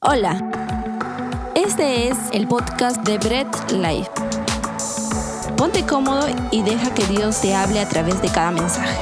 Hola, este es el podcast de Bread Life. Ponte cómodo y deja que Dios te hable a través de cada mensaje.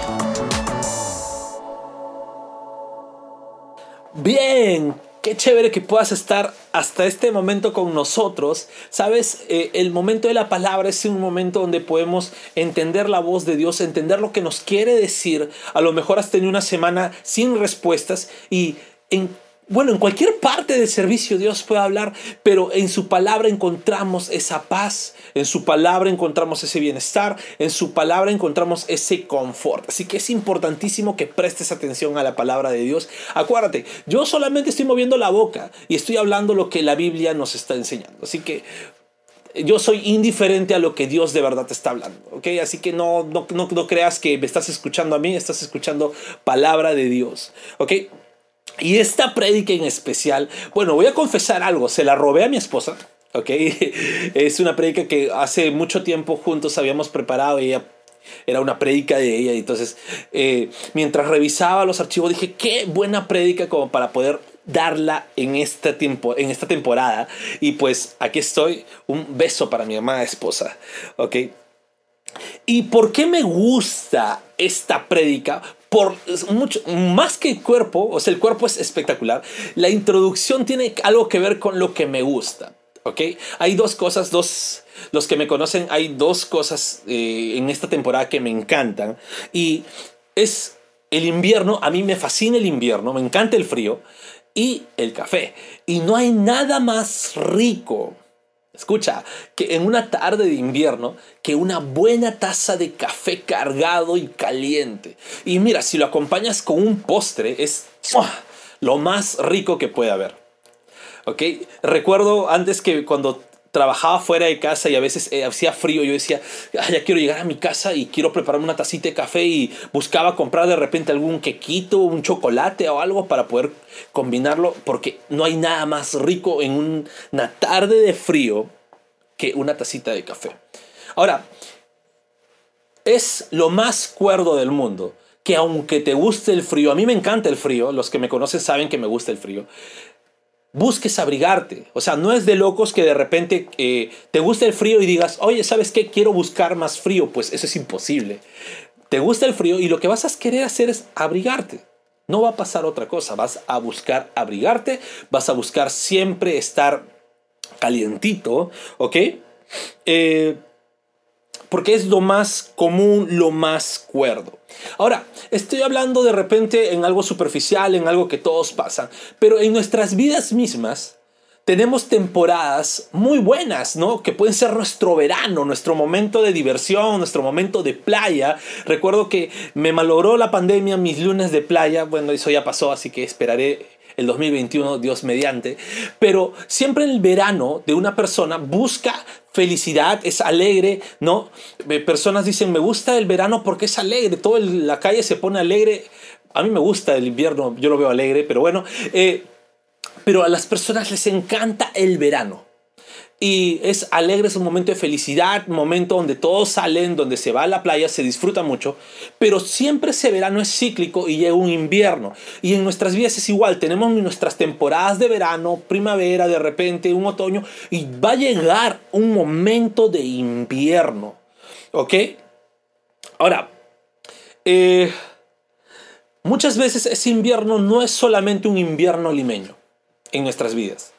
Bien, qué chévere que puedas estar hasta este momento con nosotros. Sabes, eh, el momento de la palabra es un momento donde podemos entender la voz de Dios, entender lo que nos quiere decir. A lo mejor has tenido una semana sin respuestas y en bueno, en cualquier parte del servicio Dios puede hablar, pero en su palabra encontramos esa paz, en su palabra encontramos ese bienestar, en su palabra encontramos ese confort. Así que es importantísimo que prestes atención a la palabra de Dios. Acuérdate, yo solamente estoy moviendo la boca y estoy hablando lo que la Biblia nos está enseñando. Así que yo soy indiferente a lo que Dios de verdad te está hablando, ¿ok? Así que no, no, no, no creas que me estás escuchando a mí, estás escuchando palabra de Dios, ¿ok? Y esta prédica en especial, bueno, voy a confesar algo, se la robé a mi esposa, ¿ok? Es una prédica que hace mucho tiempo juntos habíamos preparado, ella era una prédica de ella, entonces eh, mientras revisaba los archivos dije, qué buena prédica como para poder darla en este tiempo, en esta temporada. Y pues aquí estoy, un beso para mi amada esposa, ¿ok? ¿Y por qué me gusta esta prédica? Por mucho, más que el cuerpo, o sea, el cuerpo es espectacular, la introducción tiene algo que ver con lo que me gusta. Hay dos cosas, dos, los que me conocen, hay dos cosas eh, en esta temporada que me encantan. Y es el invierno, a mí me fascina el invierno, me encanta el frío y el café. Y no hay nada más rico Escucha, que en una tarde de invierno, que una buena taza de café cargado y caliente. Y mira, si lo acompañas con un postre, es lo más rico que puede haber. ¿Ok? Recuerdo antes que cuando trabajaba fuera de casa y a veces eh, hacía frío, yo decía, ya quiero llegar a mi casa y quiero prepararme una tacita de café y buscaba comprar de repente algún quequito, un chocolate o algo para poder combinarlo, porque no hay nada más rico en una tarde de frío que una tacita de café. Ahora, es lo más cuerdo del mundo que aunque te guste el frío, a mí me encanta el frío, los que me conocen saben que me gusta el frío, busques abrigarte. O sea, no es de locos que de repente eh, te guste el frío y digas, oye, ¿sabes qué? Quiero buscar más frío. Pues eso es imposible. Te gusta el frío y lo que vas a querer hacer es abrigarte. No va a pasar otra cosa. Vas a buscar abrigarte, vas a buscar siempre estar calientito, ¿ok? Eh, porque es lo más común, lo más cuerdo. Ahora, estoy hablando de repente en algo superficial, en algo que todos pasan, pero en nuestras vidas mismas tenemos temporadas muy buenas, ¿no? Que pueden ser nuestro verano, nuestro momento de diversión, nuestro momento de playa. Recuerdo que me malogró la pandemia mis lunes de playa, bueno, eso ya pasó, así que esperaré el 2021, Dios mediante. Pero siempre en el verano de una persona busca felicidad, es alegre, ¿no? Eh, personas dicen, me gusta el verano porque es alegre, toda la calle se pone alegre. A mí me gusta el invierno, yo lo veo alegre, pero bueno. Eh, pero a las personas les encanta el verano y es alegre, es un momento de felicidad, momento donde todos salen, donde se va a la playa, se disfruta mucho, pero siempre ese verano es cíclico y llega un invierno. Y en nuestras vidas es igual, tenemos nuestras temporadas de verano, primavera, de repente un otoño, y va a llegar un momento de invierno. ¿Ok? Ahora, eh, muchas veces ese invierno no es solamente un invierno limeño en nuestras vidas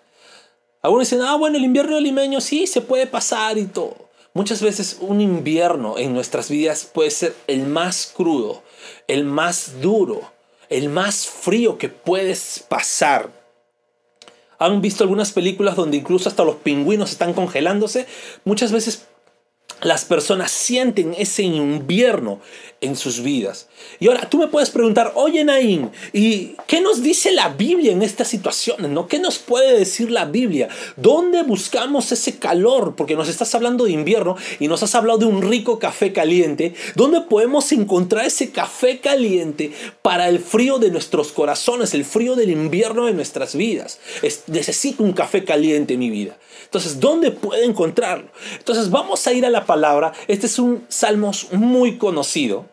algunos dicen, ah, bueno, el invierno limeño sí se puede pasar y todo. Muchas veces un invierno en nuestras vidas puede ser el más crudo, el más duro, el más frío que puedes pasar. ¿Han visto algunas películas donde incluso hasta los pingüinos están congelándose? Muchas veces las personas sienten ese invierno en sus vidas. Y ahora tú me puedes preguntar, oye Naín, ¿y qué nos dice la Biblia en estas situaciones? ¿no? ¿Qué nos puede decir la Biblia? ¿Dónde buscamos ese calor? Porque nos estás hablando de invierno y nos has hablado de un rico café caliente. ¿Dónde podemos encontrar ese café caliente para el frío de nuestros corazones, el frío del invierno de nuestras vidas? necesito un café caliente en mi vida. Entonces, ¿dónde puedo encontrarlo? Entonces, vamos a ir a la palabra. Este es un salmos muy conocido.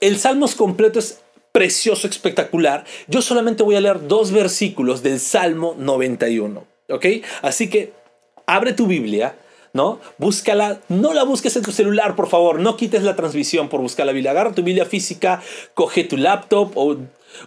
El salmos completo es precioso, espectacular, yo solamente voy a leer dos versículos del Salmo 91. ¿Ok? Así que abre tu Biblia, ¿no? Búscala, no la busques en tu celular, por favor, no quites la transmisión por buscar la Biblia. Agarra tu Biblia física, coge tu laptop o,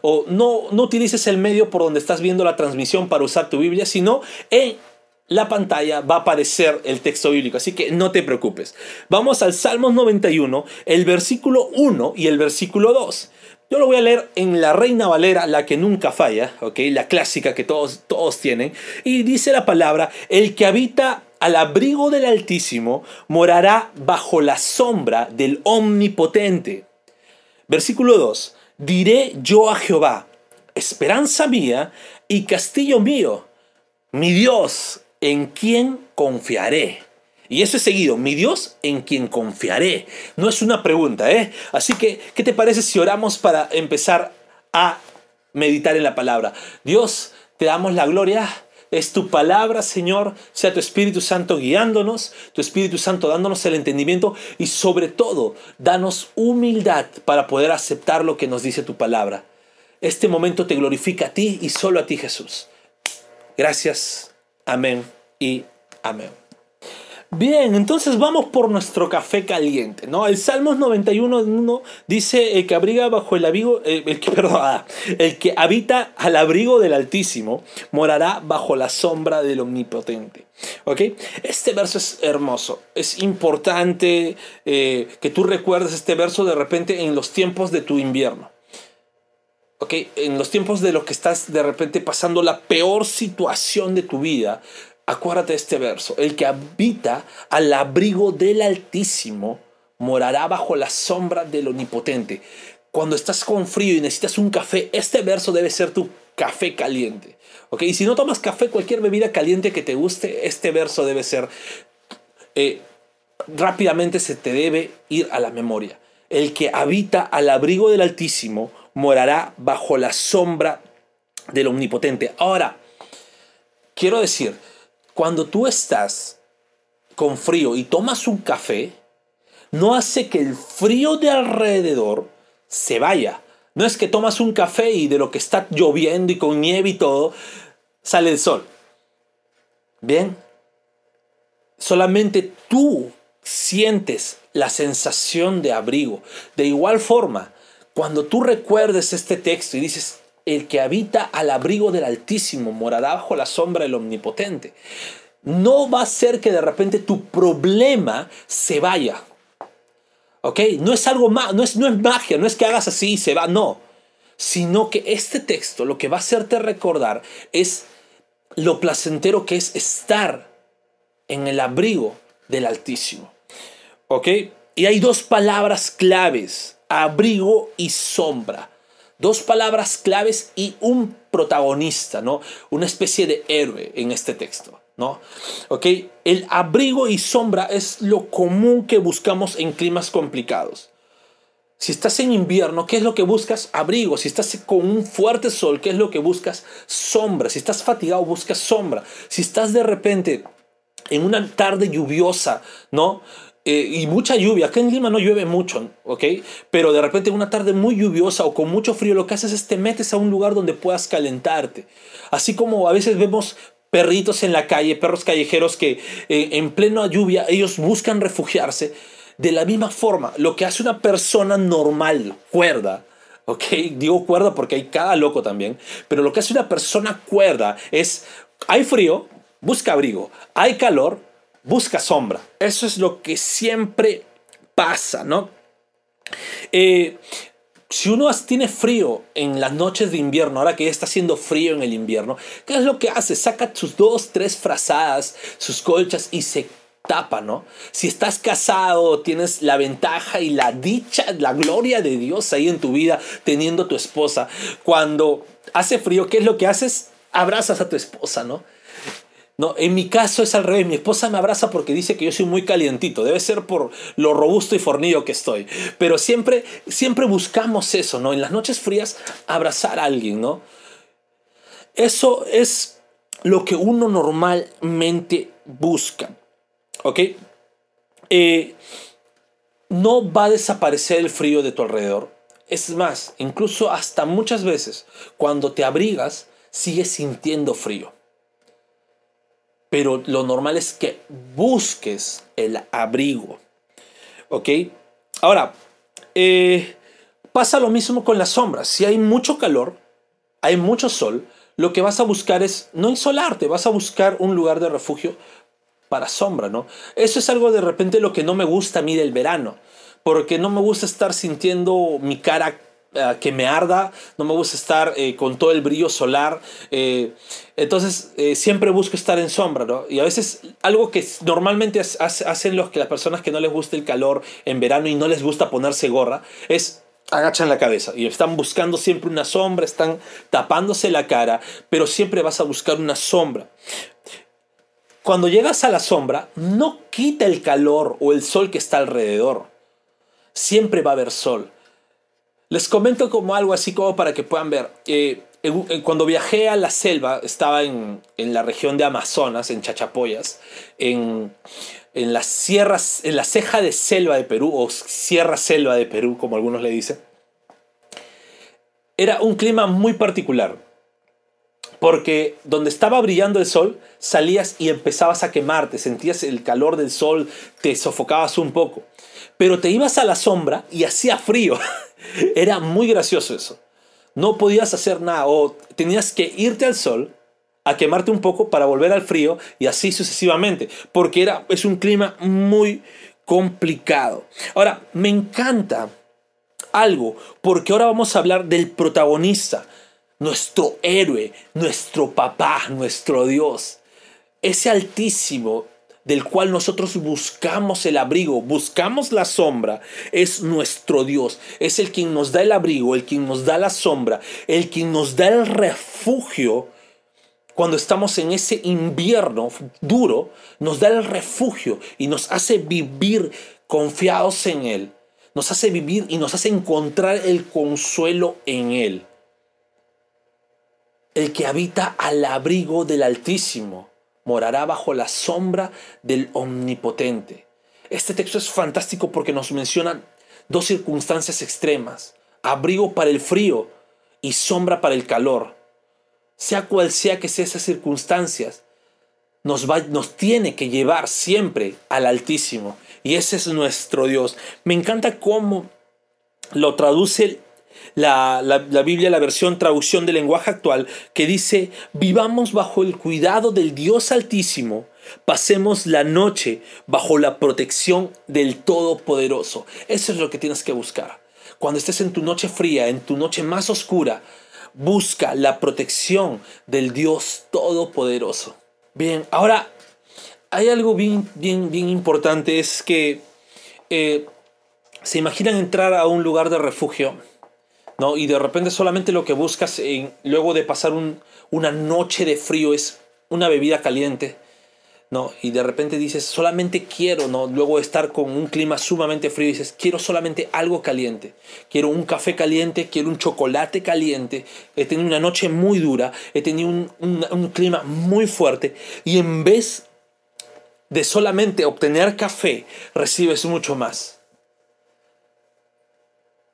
o no, no utilices el medio por donde estás viendo la transmisión para usar tu Biblia, sino en la pantalla va a aparecer el texto bíblico, así que no te preocupes. Vamos al Salmos 91, el versículo 1 y el versículo 2. Yo lo voy a leer en la Reina Valera, la que nunca falla, ¿ok? La clásica que todos, todos tienen. Y dice la palabra, el que habita al abrigo del Altísimo morará bajo la sombra del Omnipotente. Versículo 2. Diré yo a Jehová, esperanza mía y castillo mío, mi Dios, en quien confiaré. Y eso es seguido, mi Dios en quien confiaré. No es una pregunta, ¿eh? Así que, ¿qué te parece si oramos para empezar a meditar en la palabra? Dios, te damos la gloria. Es tu palabra, Señor. Sea tu Espíritu Santo guiándonos, tu Espíritu Santo dándonos el entendimiento y sobre todo, danos humildad para poder aceptar lo que nos dice tu palabra. Este momento te glorifica a ti y solo a ti, Jesús. Gracias. Amén y amén. Bien, entonces vamos por nuestro café caliente, ¿no? El Salmos 91.1 dice el que abriga bajo el abrigo, eh, el, que, perdón, ah, el que habita al abrigo del Altísimo morará bajo la sombra del Omnipotente. ¿Ok? Este verso es hermoso, es importante eh, que tú recuerdes este verso de repente en los tiempos de tu invierno. ¿ok? En los tiempos de lo que estás de repente pasando la peor situación de tu vida, Acuérdate de este verso. El que habita al abrigo del Altísimo morará bajo la sombra del Omnipotente. Cuando estás con frío y necesitas un café, este verso debe ser tu café caliente. ¿ok? Y si no tomas café, cualquier bebida caliente que te guste, este verso debe ser... Eh, rápidamente se te debe ir a la memoria. El que habita al abrigo del Altísimo morará bajo la sombra del Omnipotente. Ahora, quiero decir, cuando tú estás con frío y tomas un café, no hace que el frío de alrededor se vaya. No es que tomas un café y de lo que está lloviendo y con nieve y todo, sale el sol. Bien. Solamente tú sientes la sensación de abrigo. De igual forma, cuando tú recuerdes este texto y dices, el que habita al abrigo del Altísimo morará bajo la sombra del Omnipotente. No va a ser que de repente tu problema se vaya. ¿Ok? No es algo más, no es, no es magia, no es que hagas así y se va, no. Sino que este texto lo que va a hacerte recordar es lo placentero que es estar en el abrigo del Altísimo. ¿Ok? Y hay dos palabras claves, abrigo y sombra. Dos palabras claves y un protagonista, ¿no? Una especie de héroe en este texto, ¿no? ¿Ok? El abrigo y sombra es lo común que buscamos en climas complicados. Si estás en invierno, ¿qué es lo que buscas? Abrigo. Si estás con un fuerte sol, ¿qué es lo que buscas? Sombra. Si estás fatigado, buscas sombra. Si estás de repente en una tarde lluviosa, ¿no? Eh, y mucha lluvia. Acá en Lima no llueve mucho, ¿ok? Pero de repente una tarde muy lluviosa o con mucho frío, lo que haces es te metes a un lugar donde puedas calentarte. Así como a veces vemos perritos en la calle, perros callejeros que eh, en plena lluvia ellos buscan refugiarse. De la misma forma, lo que hace una persona normal, cuerda, ¿ok? Digo cuerda porque hay cada loco también, pero lo que hace una persona cuerda es, hay frío, busca abrigo, hay calor, busca sombra. Eso es lo que siempre pasa, ¿no? Eh, si uno tiene frío en las noches de invierno, ahora que ya está haciendo frío en el invierno, ¿qué es lo que hace? Saca sus dos, tres frazadas, sus colchas y se tapa, ¿no? Si estás casado, tienes la ventaja y la dicha, la gloria de Dios ahí en tu vida, teniendo tu esposa. Cuando hace frío, ¿qué es lo que haces? Abrazas a tu esposa, ¿no? No, en mi caso es al revés. Mi esposa me abraza porque dice que yo soy muy calientito. Debe ser por lo robusto y fornido que estoy. Pero siempre, siempre buscamos eso, ¿no? En las noches frías, abrazar a alguien, ¿no? Eso es lo que uno normalmente busca. ¿Ok? Eh, no va a desaparecer el frío de tu alrededor. Es más, incluso hasta muchas veces, cuando te abrigas, sigues sintiendo frío. Pero lo normal es que busques el abrigo. ¿Ok? Ahora, eh, pasa lo mismo con las sombras. Si hay mucho calor, hay mucho sol, lo que vas a buscar es no insolarte, vas a buscar un lugar de refugio para sombra, ¿no? Eso es algo de repente lo que no me gusta a mí del verano, porque no me gusta estar sintiendo mi cara eh, que me arda, no me gusta estar eh, con todo el brillo solar, eh, entonces siempre busco estar en sombra, ¿no? Y a veces algo que normalmente hacen los que las personas que no les gusta el calor en verano y no les gusta ponerse gorra, es agachan la cabeza y están buscando siempre una sombra, están tapándose la cara, pero siempre vas a buscar una sombra. Cuando llegas a la sombra, no quita el calor o el sol que está alrededor. Siempre va a haber sol. Les comento como algo así como para que puedan ver. Eh, cuando viajé a la selva, estaba en, en, la región de Amazonas, en Chachapoyas, en, en las sierras, en la ceja de selva de Perú, o sierra selva de Perú, como algunos le dicen, era un clima muy particular. Porque donde estaba brillando el sol, salías y empezabas a quemarte, sentías el calor del sol, te sofocabas un poco. Pero te ibas a la sombra y hacía frío. Era muy gracioso eso. No podías hacer nada o tenías que irte al sol a quemarte un poco para volver al frío y así sucesivamente, porque era, es un clima muy complicado. Ahora, me encanta algo, porque ahora vamos a hablar del protagonista, nuestro héroe, nuestro papá, nuestro Dios, ese altísimo del cual nosotros buscamos el abrigo, buscamos la sombra, es nuestro Dios. Es el quien nos da el abrigo, el quien nos da la sombra, el quien nos da el refugio cuando estamos en ese invierno duro, nos da el refugio y nos hace vivir confiados en Él. Nos hace vivir y nos hace encontrar el consuelo en Él. El que habita al abrigo del Altísimo morará bajo la sombra del Omnipotente. Este texto es fantástico porque nos menciona dos circunstancias extremas. Abrigo para el frío y sombra para el calor sea cual sea que sea esas circunstancias, nos, va, nos tiene que llevar siempre al Altísimo. Y ese es nuestro Dios. Me encanta cómo lo traduce la, la, Biblia, la versión traducción del lenguaje actual, que dice, vivamos bajo el cuidado del Dios Altísimo, pasemos la noche bajo la protección del Todopoderoso. Eso es lo que tienes que buscar. Cuando estés en tu noche fría, en tu noche más oscura, busca la protección del Dios Todopoderoso. Bien, ahora hay algo bien, bien, bien importante, es que eh, se imaginan entrar a un lugar de refugio, ¿no? Y de repente solamente lo que buscas luego de pasar una noche de frío es una bebida caliente ¿no? Y de repente dices, solamente quiero, ¿no? Luego estar con un clima sumamente frío, dices, quiero solamente algo caliente. Quiero un café caliente, quiero un chocolate caliente. He tenido una noche muy dura, he tenido un, un clima muy fuerte. Y en vez de solamente obtener café, recibes mucho más.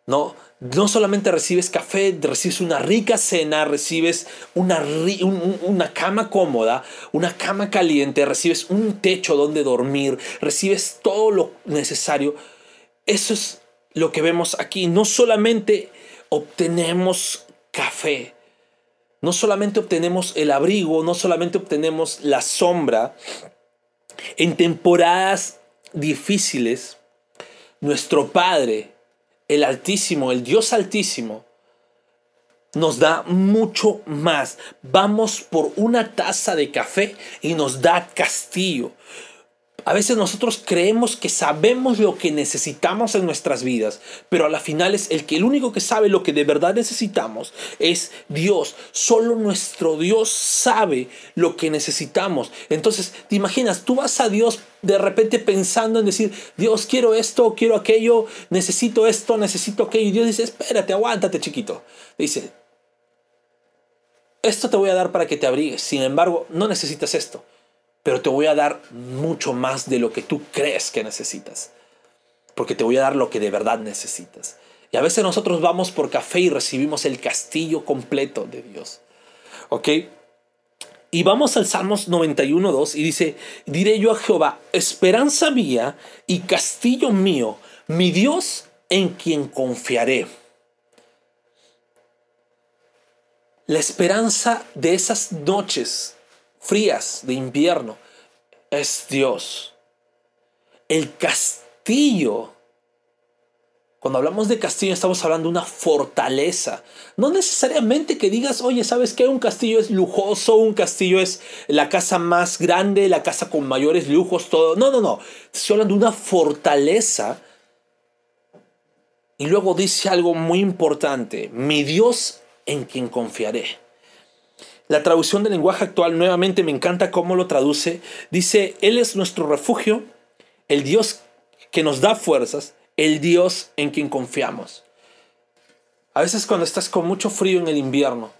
¿No? No solamente recibes café, recibes una rica cena, recibes una, una cama cómoda, una cama caliente, recibes un techo donde dormir, recibes todo lo necesario. Eso es lo que vemos aquí. No solamente obtenemos café, no solamente obtenemos el abrigo, no solamente obtenemos la sombra. En temporadas difíciles, nuestro Padre el Altísimo, el Dios Altísimo, nos da mucho más. Vamos por una taza de café y nos da castillo. A veces nosotros creemos que sabemos lo que necesitamos en nuestras vidas, pero a la final es el que el único que sabe lo que de verdad necesitamos es Dios. Solo nuestro Dios sabe lo que necesitamos. Entonces, te imaginas, tú vas a Dios de repente pensando en decir, Dios, quiero esto, quiero aquello, necesito esto, necesito aquello. Y Dios dice, espérate, aguántate, chiquito. Dice, esto te voy a dar para que te abrigues. Sin embargo, no necesitas esto pero te voy a dar mucho más de lo que tú crees que necesitas, porque te voy a dar lo que de verdad necesitas. Y a veces nosotros vamos por café y recibimos el castillo completo de Dios. ¿Ok? Y vamos al Salmos 91, 2 y dice, diré yo a Jehová, esperanza mía y castillo mío, mi Dios en quien confiaré. La esperanza de esas noches frías de invierno es Dios. El castillo, cuando hablamos de castillo estamos hablando de una fortaleza. No necesariamente que digas, oye, ¿sabes qué? Un castillo es lujoso, un castillo es la casa más grande, la casa con mayores lujos, todo. No, no, no. Estoy hablando de una fortaleza. Y luego dice algo muy importante. Mi Dios en quien confiaré. La traducción del lenguaje actual nuevamente me encanta cómo lo traduce. Dice, Él es nuestro refugio, el Dios que nos da fuerzas, el Dios en quien confiamos. A veces cuando estás con mucho frío en el invierno,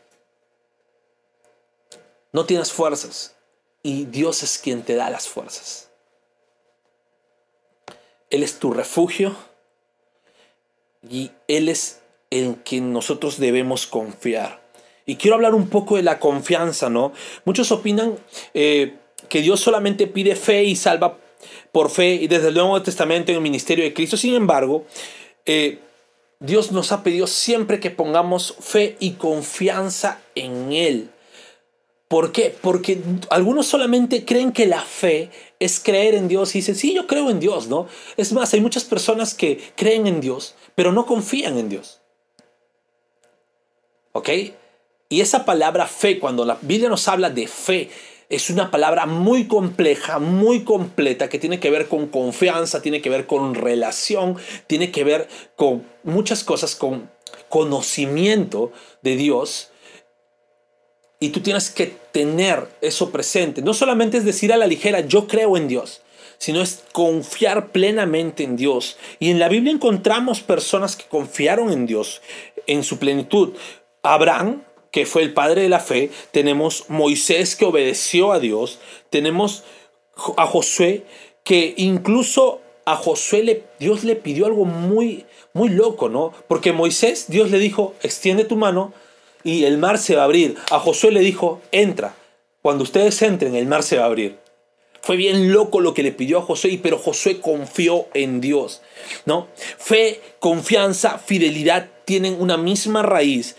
no tienes fuerzas y Dios es quien te da las fuerzas. Él es tu refugio y Él es en quien nosotros debemos confiar. Y quiero hablar un poco de la confianza, ¿no? Muchos opinan eh, que Dios solamente pide fe y salva por fe y desde el Nuevo Testamento en el ministerio de Cristo. Sin embargo, eh, Dios nos ha pedido siempre que pongamos fe y confianza en Él. ¿Por qué? Porque algunos solamente creen que la fe es creer en Dios y dicen, sí, yo creo en Dios, ¿no? Es más, hay muchas personas que creen en Dios, pero no confían en Dios. ¿Ok? Y esa palabra fe, cuando la Biblia nos habla de fe, es una palabra muy compleja, muy completa, que tiene que ver con confianza, tiene que ver con relación, tiene que ver con muchas cosas, con conocimiento de Dios. Y tú tienes que tener eso presente. No solamente es decir a la ligera, yo creo en Dios, sino es confiar plenamente en Dios. Y en la Biblia encontramos personas que confiaron en Dios en su plenitud. Abraham, que fue el padre de la fe, tenemos Moisés que obedeció a Dios, tenemos a Josué que incluso a Josué le, Dios le pidió algo muy, muy loco, ¿no? Porque Moisés, Dios le dijo, extiende tu mano y el mar se va a abrir. A Josué le dijo, entra. Cuando ustedes entren, el mar se va a abrir. Fue bien loco lo que le pidió a Josué, pero Josué confió en Dios, ¿no? Fe, confianza, fidelidad tienen una misma raíz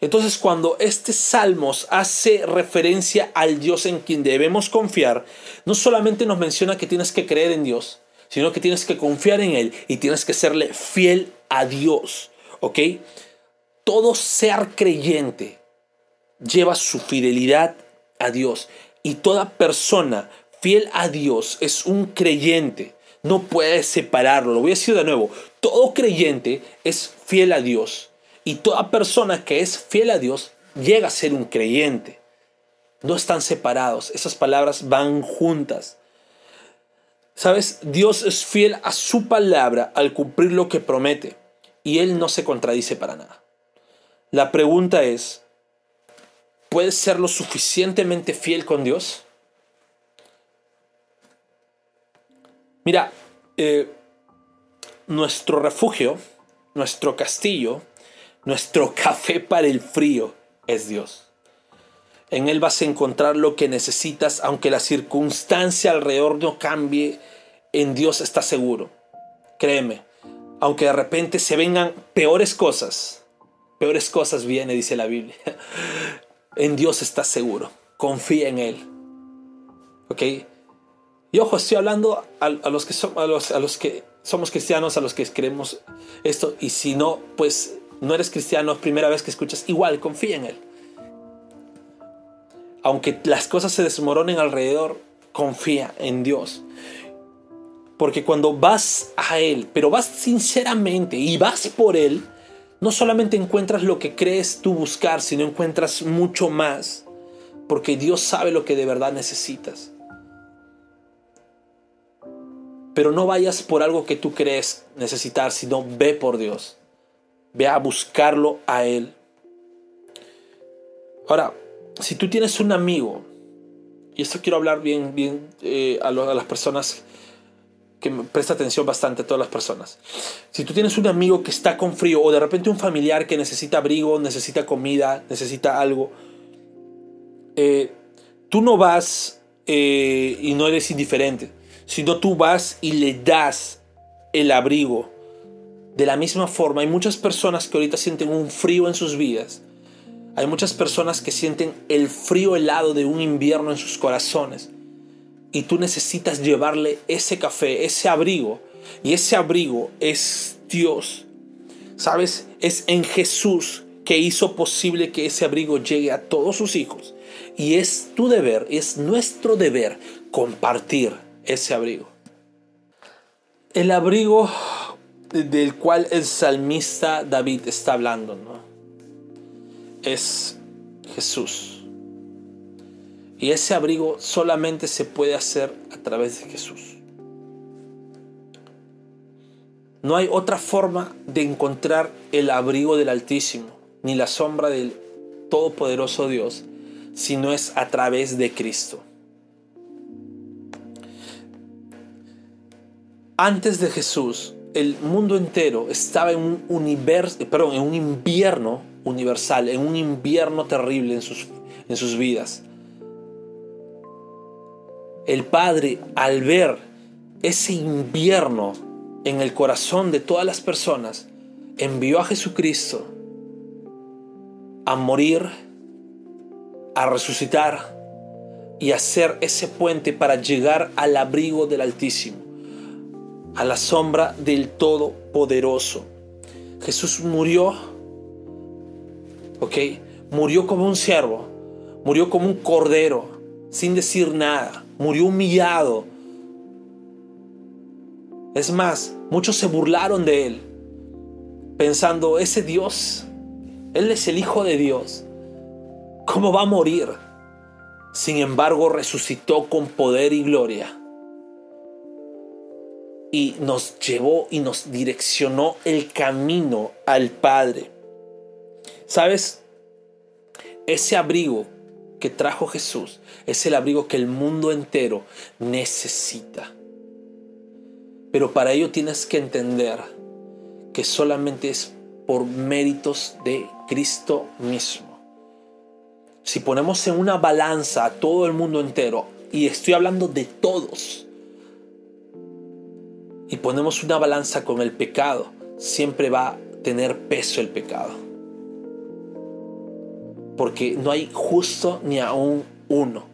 entonces cuando este Salmos hace referencia al Dios en quien debemos confiar, no solamente nos menciona que tienes que creer en Dios, sino que tienes que confiar en Él y tienes que serle fiel a Dios. ¿Ok? Todo ser creyente lleva su fidelidad a Dios y toda persona fiel a Dios es un creyente. No puede separarlo. Lo voy a decir de nuevo. Todo creyente es fiel a Dios y toda persona que es fiel a Dios llega a ser un creyente. No están separados, esas palabras van juntas. Sabes, Dios es fiel a su palabra al cumplir lo que promete y Él no se contradice para nada. La pregunta es, ¿puedes ser lo suficientemente fiel con Dios? Mira, eh, nuestro refugio, nuestro castillo, nuestro café para el frío es Dios. En Él vas a encontrar lo que necesitas, aunque la circunstancia alrededor no cambie, en Dios estás seguro. Créeme, aunque de repente se vengan peores cosas, peores cosas viene, dice la Biblia. En Dios estás seguro. Confía en Él. ¿Ok? Y ojo, estoy hablando a, los que a los que somos cristianos, a los que creemos esto. Y si no, pues no eres cristiano, primera vez que escuchas, igual confía en Él. Aunque las cosas se desmoronen alrededor, confía en Dios. Porque cuando vas a Él, pero vas sinceramente y vas por Él, no solamente encuentras lo que crees tú buscar, sino encuentras mucho más. Porque Dios sabe lo que de verdad necesitas. Pero no vayas por algo que tú crees necesitar, sino ve por Dios. Ve a buscarlo a Él. Ahora, si tú tienes un amigo, y esto quiero hablar bien, bien eh, a, las personas que presta atención bastante a todas las personas. Si tú tienes un amigo que está con frío o de repente un familiar que necesita abrigo, necesita comida, necesita algo, eh, tú no vas eh, y no eres indiferente, sino tú vas y le das el abrigo. De la misma forma, hay muchas personas que ahorita sienten un frío en sus vidas. Hay muchas personas que sienten el frío helado de un invierno en sus corazones y tú necesitas llevarle ese café, ese abrigo. Y ese abrigo es Dios. ¿Sabes? Es en Jesús que hizo posible que ese abrigo llegue a todos sus hijos. Y es tu deber, es nuestro deber compartir ese abrigo. El abrigo del cual el salmista David está hablando, ¿no? Es Jesús. Y ese abrigo solamente se puede hacer a través de Jesús. No hay otra forma de encontrar el abrigo del Altísimo, ni la sombra del Todopoderoso Dios, si no es a través de Cristo. Antes de Jesús, el mundo entero estaba en un universo, perdón, en un invierno universal, en un invierno terrible en sus, en sus vidas. El Padre, al ver ese invierno en el corazón de todas las personas, envió a Jesucristo a morir, a resucitar y a hacer ese puente para llegar al abrigo del Altísimo, a la sombra del Todopoderoso. Jesús murió, ¿ok? Murió como un siervo, murió como un cordero, sin decir nada murió humillado. Es más, muchos se burlaron de él, pensando, ese Dios, Él es el Hijo de Dios, ¿cómo va a morir? Sin embargo, resucitó con poder y gloria. Y nos llevó y nos direccionó el camino al Padre. ¿Sabes? Ese abrigo que trajo Jesús es el abrigo que el mundo entero necesita. Pero para ello tienes que entender que solamente es por méritos de Cristo mismo. Si ponemos en una balanza a todo el mundo entero, y estoy hablando de todos, y ponemos una balanza con el pecado, siempre va a tener peso el pecado porque no hay justo ni aún uno.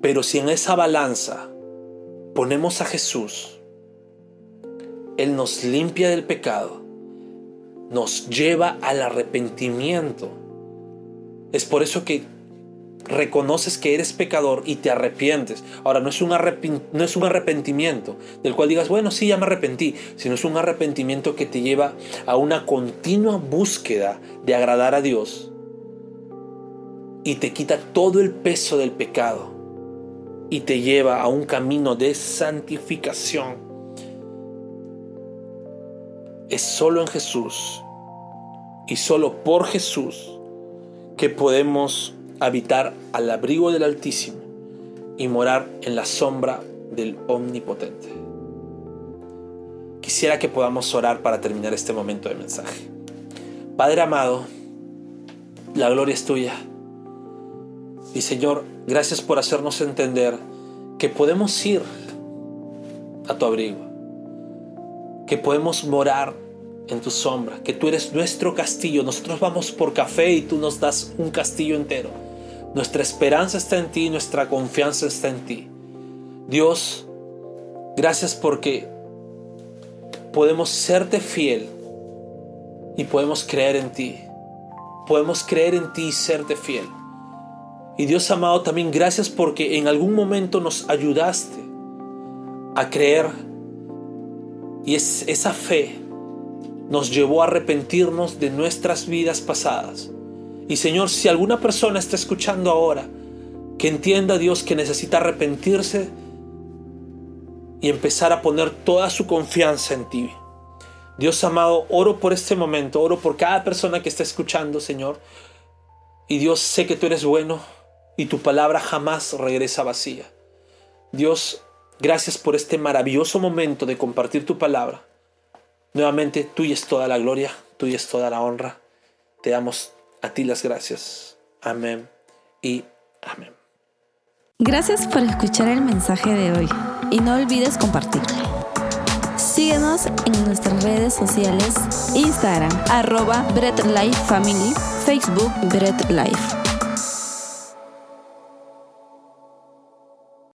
Pero si en esa balanza ponemos a Jesús, Él nos limpia del pecado, nos lleva al arrepentimiento. Es por eso que reconoces que eres pecador y te arrepientes. Ahora, no es, un no es un arrepentimiento del cual digas, bueno, sí, ya me arrepentí, sino es un arrepentimiento que te lleva a una continua búsqueda de agradar a Dios y te quita todo el peso del pecado y te lleva a un camino de santificación. Es solo en Jesús y solo por Jesús que podemos habitar al abrigo del Altísimo y morar en la sombra del Omnipotente. Quisiera que podamos orar para terminar este momento de mensaje. Padre amado, la gloria es tuya. Y Señor, gracias por hacernos entender que podemos ir a tu abrigo, que podemos morar en tu sombra, que tú eres nuestro castillo. Nosotros vamos por café y tú nos das un castillo entero. Nuestra esperanza está en ti, nuestra confianza está en ti. Dios, gracias porque podemos serte fiel y podemos creer en ti. Podemos creer en ti y serte fiel. Y Dios amado, también gracias porque en algún momento nos ayudaste a creer y es, esa fe nos llevó a arrepentirnos de nuestras vidas pasadas y Señor, si alguna persona está escuchando ahora, que entienda Dios que necesita arrepentirse y empezar a poner toda su confianza en ti. Dios amado, oro por este momento, oro por cada persona que está escuchando, Señor. Y Dios, sé que tú eres bueno y tu palabra jamás regresa vacía. Dios, gracias por este maravilloso momento de compartir tu palabra. Nuevamente, tuya es toda la gloria, tuya es toda la honra. Te damos a ti las gracias. Amén y amén. Gracias por escuchar el mensaje de hoy y no olvides compartirlo. Síguenos en nuestras redes sociales, Instagram, arroba Bread Life Family, Facebook Bread Life.